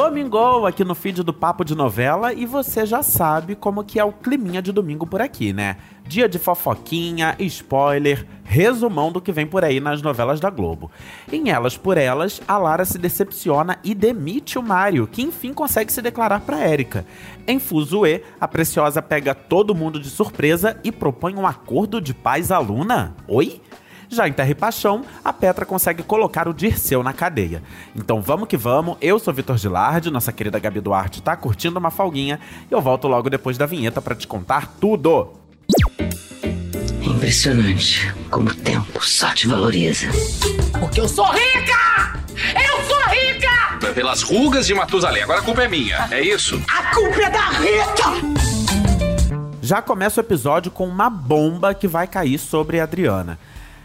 Domingou aqui no feed do Papo de Novela e você já sabe como que é o climinha de domingo por aqui, né? Dia de fofoquinha, spoiler, resumão do que vem por aí nas novelas da Globo. Em Elas por Elas, a Lara se decepciona e demite o Mário, que enfim consegue se declarar para Érica. Em Fuzue, a Preciosa pega todo mundo de surpresa e propõe um acordo de paz-aluna. Oi? Já em Terra e Paixão, a Petra consegue colocar o Dirceu na cadeia. Então vamos que vamos, eu sou Vitor Gilardi, nossa querida Gabi Duarte tá curtindo uma folguinha e eu volto logo depois da vinheta para te contar tudo. Impressionante como o tempo só te valoriza. Porque eu sou rica! Eu sou rica! Pelas rugas de Matusalém, agora a culpa é minha, é isso? A culpa é da Rita! Já começa o episódio com uma bomba que vai cair sobre a Adriana.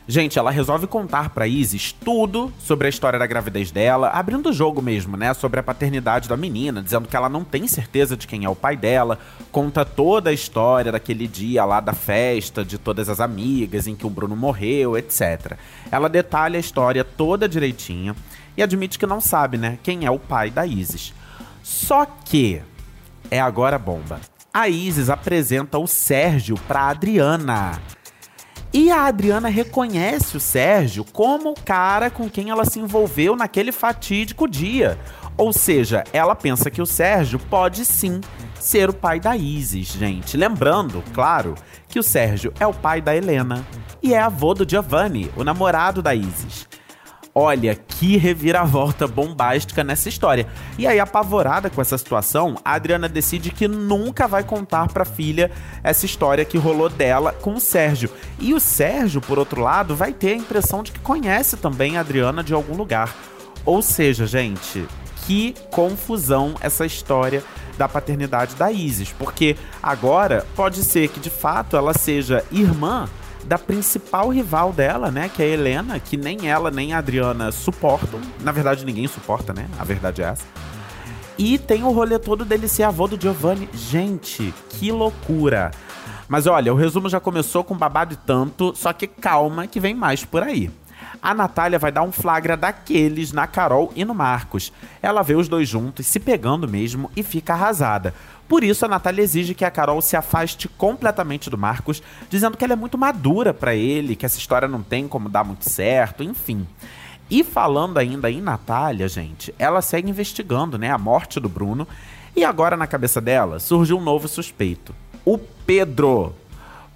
Gente, ela resolve contar pra Isis tudo sobre a história da gravidez dela, abrindo o jogo mesmo, né? Sobre a paternidade da menina, dizendo que ela não tem certeza de quem é o pai dela. Conta toda a história daquele dia lá da festa, de todas as amigas, em que o Bruno morreu, etc. Ela detalha a história toda direitinho e admite que não sabe, né? Quem é o pai da Isis. Só que. É agora bomba. A Isis apresenta o Sérgio pra Adriana. E a Adriana reconhece o Sérgio como o cara com quem ela se envolveu naquele fatídico dia. Ou seja, ela pensa que o Sérgio pode sim ser o pai da Isis, gente. Lembrando, claro, que o Sérgio é o pai da Helena e é avô do Giovanni, o namorado da Isis. Olha que reviravolta bombástica nessa história. E aí, apavorada com essa situação, a Adriana decide que nunca vai contar pra filha essa história que rolou dela com o Sérgio. E o Sérgio, por outro lado, vai ter a impressão de que conhece também a Adriana de algum lugar. Ou seja, gente, que confusão essa história da paternidade da Isis, porque agora pode ser que de fato ela seja irmã da principal rival dela, né? Que é a Helena, que nem ela nem a Adriana suportam. Na verdade, ninguém suporta, né? A verdade é essa. E tem o rolê todo dele ser avô do Giovanni. Gente, que loucura! Mas olha, o resumo já começou com babado e tanto, só que calma que vem mais por aí a Natália vai dar um flagra daqueles na Carol e no Marcos. Ela vê os dois juntos, se pegando mesmo, e fica arrasada. Por isso, a Natália exige que a Carol se afaste completamente do Marcos, dizendo que ela é muito madura para ele, que essa história não tem como dar muito certo, enfim. E falando ainda em Natália, gente, ela segue investigando, né, a morte do Bruno, e agora na cabeça dela surge um novo suspeito. O Pedro.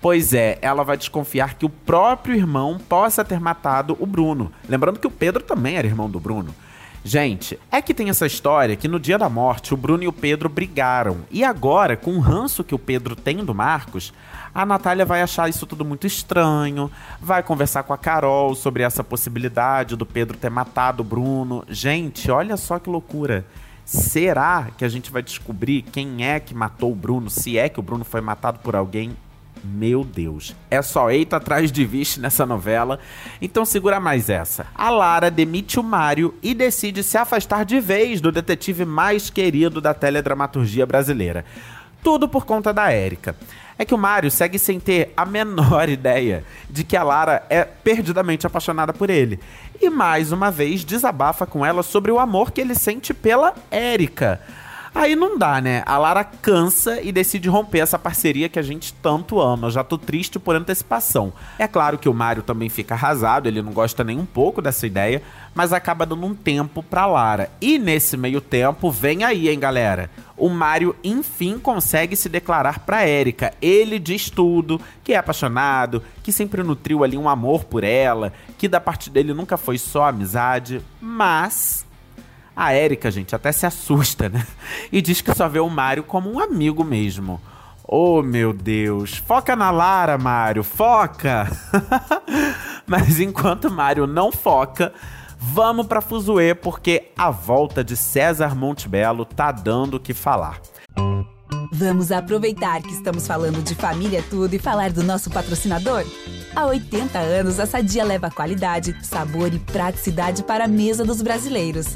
Pois é, ela vai desconfiar que o próprio irmão possa ter matado o Bruno. Lembrando que o Pedro também era irmão do Bruno. Gente, é que tem essa história que no dia da morte o Bruno e o Pedro brigaram. E agora, com o ranço que o Pedro tem do Marcos, a Natália vai achar isso tudo muito estranho, vai conversar com a Carol sobre essa possibilidade do Pedro ter matado o Bruno. Gente, olha só que loucura. Será que a gente vai descobrir quem é que matou o Bruno? Se é que o Bruno foi matado por alguém meu Deus. É só eito atrás de vixe nessa novela. Então segura mais essa. A Lara demite o Mário e decide se afastar de vez do detetive mais querido da teledramaturgia brasileira. Tudo por conta da Érica. É que o Mário segue sem ter a menor ideia de que a Lara é perdidamente apaixonada por ele. E mais uma vez desabafa com ela sobre o amor que ele sente pela Érica. Aí não dá, né? A Lara cansa e decide romper essa parceria que a gente tanto ama. Eu já tô triste por antecipação. É claro que o Mario também fica arrasado, ele não gosta nem um pouco dessa ideia, mas acaba dando um tempo pra Lara. E nesse meio tempo, vem aí, hein, galera? O Mario enfim consegue se declarar pra Erika. Ele diz tudo, que é apaixonado, que sempre nutriu ali um amor por ela, que da parte dele nunca foi só amizade, mas a Erika, gente, até se assusta, né? E diz que só vê o Mario como um amigo mesmo. Oh, meu Deus. Foca na Lara, Mario. Foca! Mas enquanto Mario não foca, vamos pra Fuzue, porque a volta de César Montebello tá dando o que falar. Vamos aproveitar que estamos falando de família tudo e falar do nosso patrocinador? Há 80 anos, a Sadia leva qualidade, sabor e praticidade para a mesa dos brasileiros.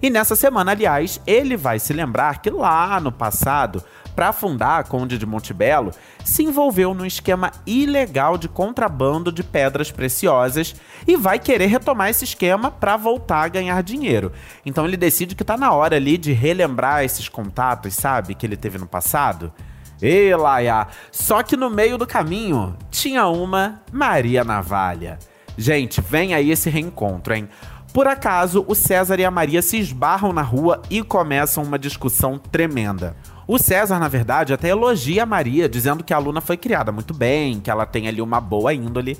E nessa semana, aliás, ele vai se lembrar que lá no passado, para fundar a Conde de Montebello, se envolveu num esquema ilegal de contrabando de pedras preciosas e vai querer retomar esse esquema para voltar a ganhar dinheiro. Então ele decide que tá na hora ali de relembrar esses contatos, sabe, que ele teve no passado. E Laia, só que no meio do caminho tinha uma Maria Navalha. Gente, vem aí esse reencontro, hein? Por acaso, o César e a Maria se esbarram na rua e começam uma discussão tremenda. O César, na verdade, até elogia a Maria, dizendo que a aluna foi criada muito bem, que ela tem ali uma boa índole.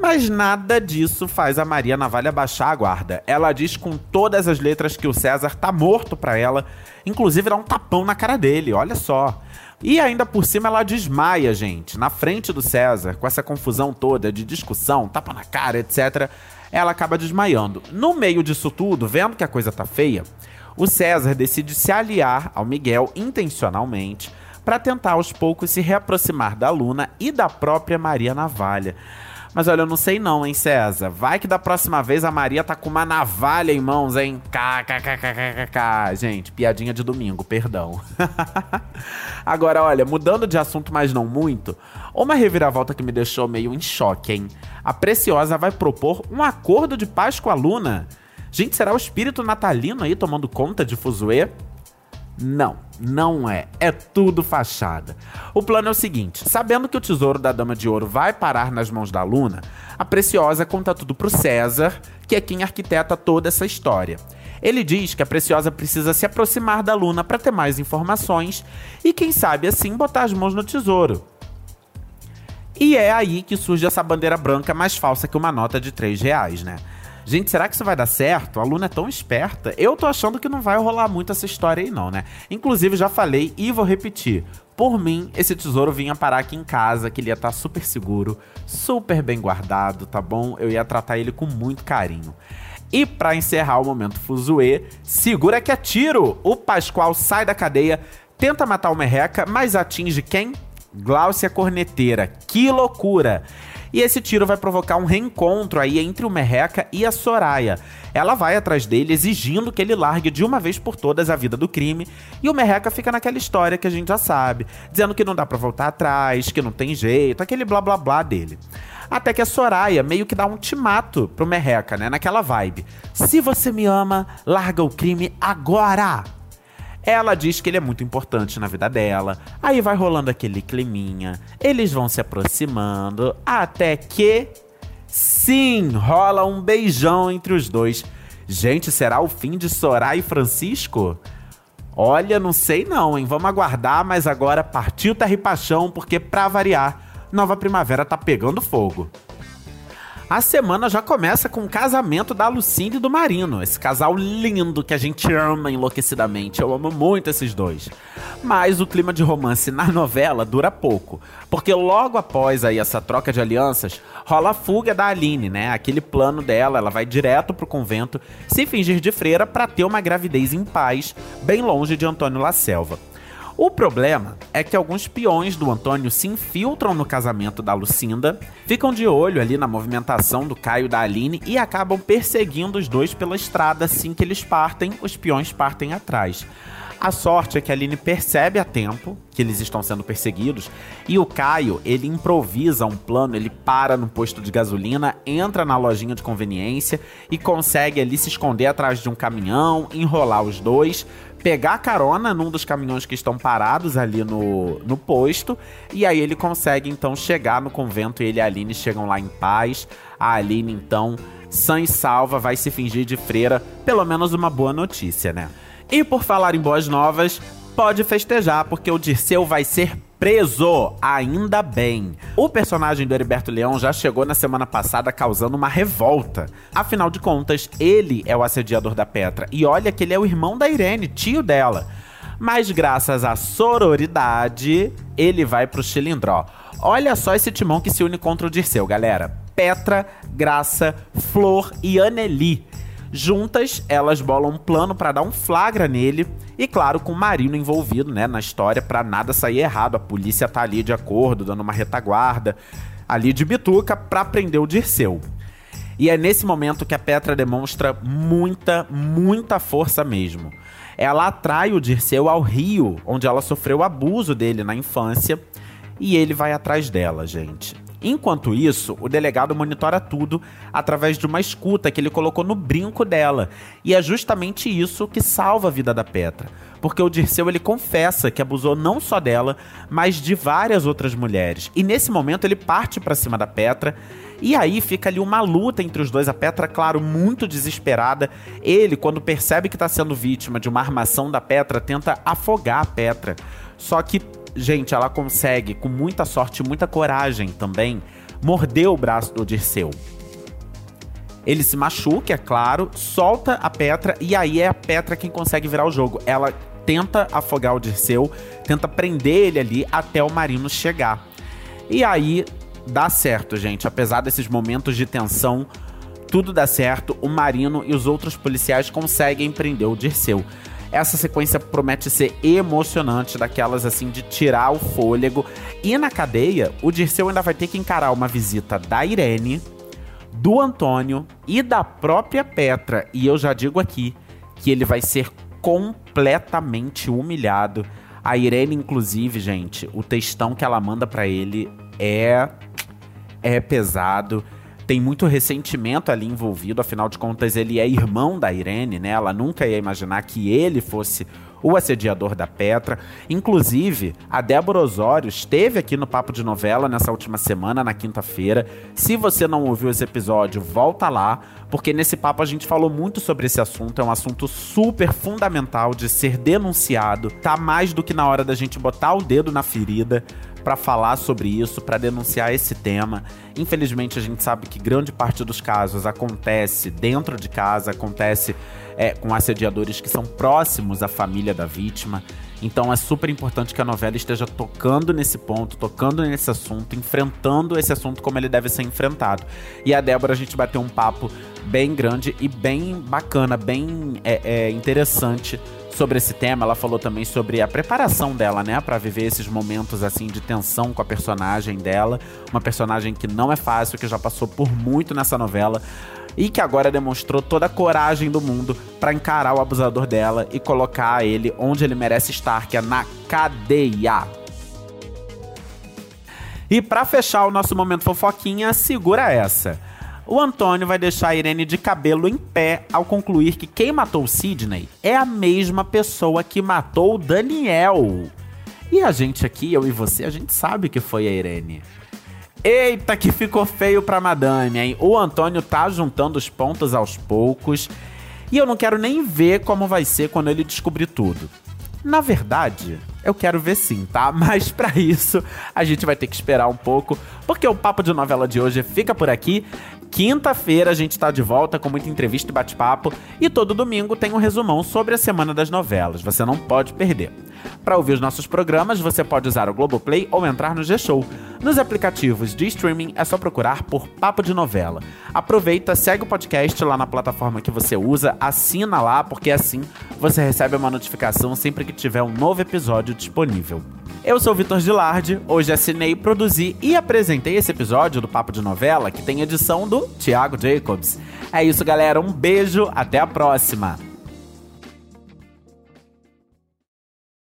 Mas nada disso faz a Maria Navalha baixar a guarda. Ela diz com todas as letras que o César tá morto pra ela, inclusive dá um tapão na cara dele, olha só. E ainda por cima ela desmaia, gente, na frente do César, com essa confusão toda de discussão, tapa na cara, etc ela acaba desmaiando. No meio disso tudo, vendo que a coisa tá feia, o César decide se aliar ao Miguel intencionalmente para tentar aos poucos se reaproximar da Luna e da própria Maria Navalha. Mas olha, eu não sei não, hein, César? Vai que da próxima vez a Maria tá com uma navalha em mãos, hein? KKKKKK. Gente, piadinha de domingo, perdão. Agora, olha, mudando de assunto, mas não muito, uma reviravolta que me deixou meio em choque, hein? A Preciosa vai propor um acordo de paz com a Luna. Gente, será o espírito natalino aí tomando conta de Fuzue? Não, não é. É tudo fachada. O plano é o seguinte: sabendo que o tesouro da Dama de Ouro vai parar nas mãos da Luna, a Preciosa conta tudo pro César, que é quem arquiteta toda essa história. Ele diz que a Preciosa precisa se aproximar da Luna para ter mais informações e, quem sabe, assim botar as mãos no tesouro. E é aí que surge essa bandeira branca mais falsa que uma nota de 3 reais, né? Gente, será que isso vai dar certo? A Luna é tão esperta. Eu tô achando que não vai rolar muito essa história aí, não, né? Inclusive, já falei e vou repetir. Por mim, esse tesouro vinha parar aqui em casa, que ele ia estar tá super seguro, super bem guardado, tá bom? Eu ia tratar ele com muito carinho. E para encerrar o momento fuzuê, segura que é tiro! O Pascoal sai da cadeia, tenta matar o Merreca, mas atinge quem? Gláucia Corneteira. Que loucura! E esse tiro vai provocar um reencontro aí entre o Merreca e a Soraya. Ela vai atrás dele exigindo que ele largue de uma vez por todas a vida do crime, e o Merreca fica naquela história que a gente já sabe, dizendo que não dá para voltar atrás, que não tem jeito, aquele blá blá blá dele. Até que a Soraya meio que dá um ultimato pro Merreca, né, naquela vibe. Se você me ama, larga o crime agora! Ela diz que ele é muito importante na vida dela. Aí vai rolando aquele climinha. Eles vão se aproximando. Até que. Sim, rola um beijão entre os dois. Gente, será o fim de Soraya e Francisco? Olha, não sei não, hein? Vamos aguardar, mas agora partiu Terra e Paixão, porque pra variar, Nova Primavera tá pegando fogo. A semana já começa com o casamento da Lucinda e do Marino, esse casal lindo que a gente ama enlouquecidamente. Eu amo muito esses dois. Mas o clima de romance na novela dura pouco, porque logo após aí essa troca de alianças, rola a fuga da Aline, né? Aquele plano dela, ela vai direto pro convento, se fingir de freira para ter uma gravidez em paz, bem longe de Antônio La Selva. O problema é que alguns peões do Antônio se infiltram no casamento da Lucinda, ficam de olho ali na movimentação do Caio e da Aline e acabam perseguindo os dois pela estrada assim que eles partem, os peões partem atrás. A sorte é que a Aline percebe a tempo que eles estão sendo perseguidos e o Caio, ele improvisa um plano, ele para no posto de gasolina, entra na lojinha de conveniência e consegue ali se esconder atrás de um caminhão, enrolar os dois, pegar carona num dos caminhões que estão parados ali no, no posto. E aí ele consegue então chegar no convento ele e a Aline chegam lá em paz. A Aline então, sã e salva, vai se fingir de freira. Pelo menos uma boa notícia, né? E por falar em boas novas, pode festejar, porque o Dirceu vai ser preso, ainda bem. O personagem do Heriberto Leão já chegou na semana passada causando uma revolta. Afinal de contas, ele é o assediador da Petra. E olha que ele é o irmão da Irene, tio dela. Mas graças à sororidade, ele vai pro Chilindró. Olha só esse timão que se une contra o Dirceu, galera. Petra, Graça, Flor e Anneli. Juntas, elas bolam um plano para dar um flagra nele e claro, com o Marino envolvido, né, na história para nada sair errado. A polícia tá ali de acordo, dando uma retaguarda ali de bituca para prender o Dirceu. E é nesse momento que a Petra demonstra muita, muita força mesmo. Ela atrai o Dirceu ao rio, onde ela sofreu abuso dele na infância, e ele vai atrás dela, gente. Enquanto isso, o delegado monitora tudo através de uma escuta que ele colocou no brinco dela. E é justamente isso que salva a vida da Petra. Porque o Dirceu ele confessa que abusou não só dela, mas de várias outras mulheres. E nesse momento ele parte para cima da Petra. E aí fica ali uma luta entre os dois. A Petra, claro, muito desesperada. Ele, quando percebe que está sendo vítima de uma armação da Petra, tenta afogar a Petra. Só que gente, ela consegue, com muita sorte e muita coragem também, morder o braço do Dirceu. Ele se machuca, é claro, solta a Petra e aí é a Petra quem consegue virar o jogo. Ela tenta afogar o Dirceu, tenta prender ele ali até o Marino chegar. E aí dá certo, gente. Apesar desses momentos de tensão, tudo dá certo. O Marino e os outros policiais conseguem prender o Dirceu. Essa sequência promete ser emocionante, daquelas assim de tirar o fôlego. E na cadeia, o Dirceu ainda vai ter que encarar uma visita da Irene, do Antônio e da própria Petra. E eu já digo aqui que ele vai ser completamente humilhado. A Irene, inclusive, gente, o textão que ela manda para ele é é pesado tem muito ressentimento ali envolvido, afinal de contas ele é irmão da Irene, né? Ela nunca ia imaginar que ele fosse o assediador da Petra. Inclusive, a Débora Osório esteve aqui no Papo de Novela nessa última semana, na quinta-feira. Se você não ouviu esse episódio, volta lá, porque nesse papo a gente falou muito sobre esse assunto. É um assunto super fundamental de ser denunciado. Tá mais do que na hora da gente botar o dedo na ferida para falar sobre isso, para denunciar esse tema. Infelizmente, a gente sabe que grande parte dos casos acontece dentro de casa, acontece é, com assediadores que são próximos à família da vítima. Então é super importante que a novela esteja tocando nesse ponto, tocando nesse assunto, enfrentando esse assunto como ele deve ser enfrentado. E a Débora, a gente bateu um papo bem grande e bem bacana, bem é, é, interessante sobre esse tema. Ela falou também sobre a preparação dela, né, para viver esses momentos assim de tensão com a personagem dela, uma personagem que não é fácil, que já passou por muito nessa novela e que agora demonstrou toda a coragem do mundo para encarar o abusador dela e colocar ele onde ele merece estar, que é na cadeia. E para fechar o nosso momento fofoquinha, segura essa. O Antônio vai deixar Irene de cabelo em pé ao concluir que quem matou Sidney é a mesma pessoa que matou Daniel. E a gente aqui, eu e você, a gente sabe que foi a Irene. Eita, que ficou feio pra madame, hein? O Antônio tá juntando os pontos aos poucos. E eu não quero nem ver como vai ser quando ele descobrir tudo. Na verdade, eu quero ver sim, tá? Mas para isso, a gente vai ter que esperar um pouco, porque o papo de novela de hoje fica por aqui. Quinta-feira a gente tá de volta com muita entrevista e bate-papo, e todo domingo tem um resumão sobre a semana das novelas. Você não pode perder. Para ouvir os nossos programas, você pode usar o Globoplay ou entrar no G-Show. Nos aplicativos de streaming é só procurar por Papo de Novela. Aproveita, segue o podcast lá na plataforma que você usa, assina lá, porque assim você recebe uma notificação sempre que tiver um novo episódio disponível. Eu sou o Vitor Gilardi, hoje assinei, produzi e apresentei esse episódio do Papo de Novela, que tem edição do Thiago Jacobs. É isso, galera, um beijo, até a próxima!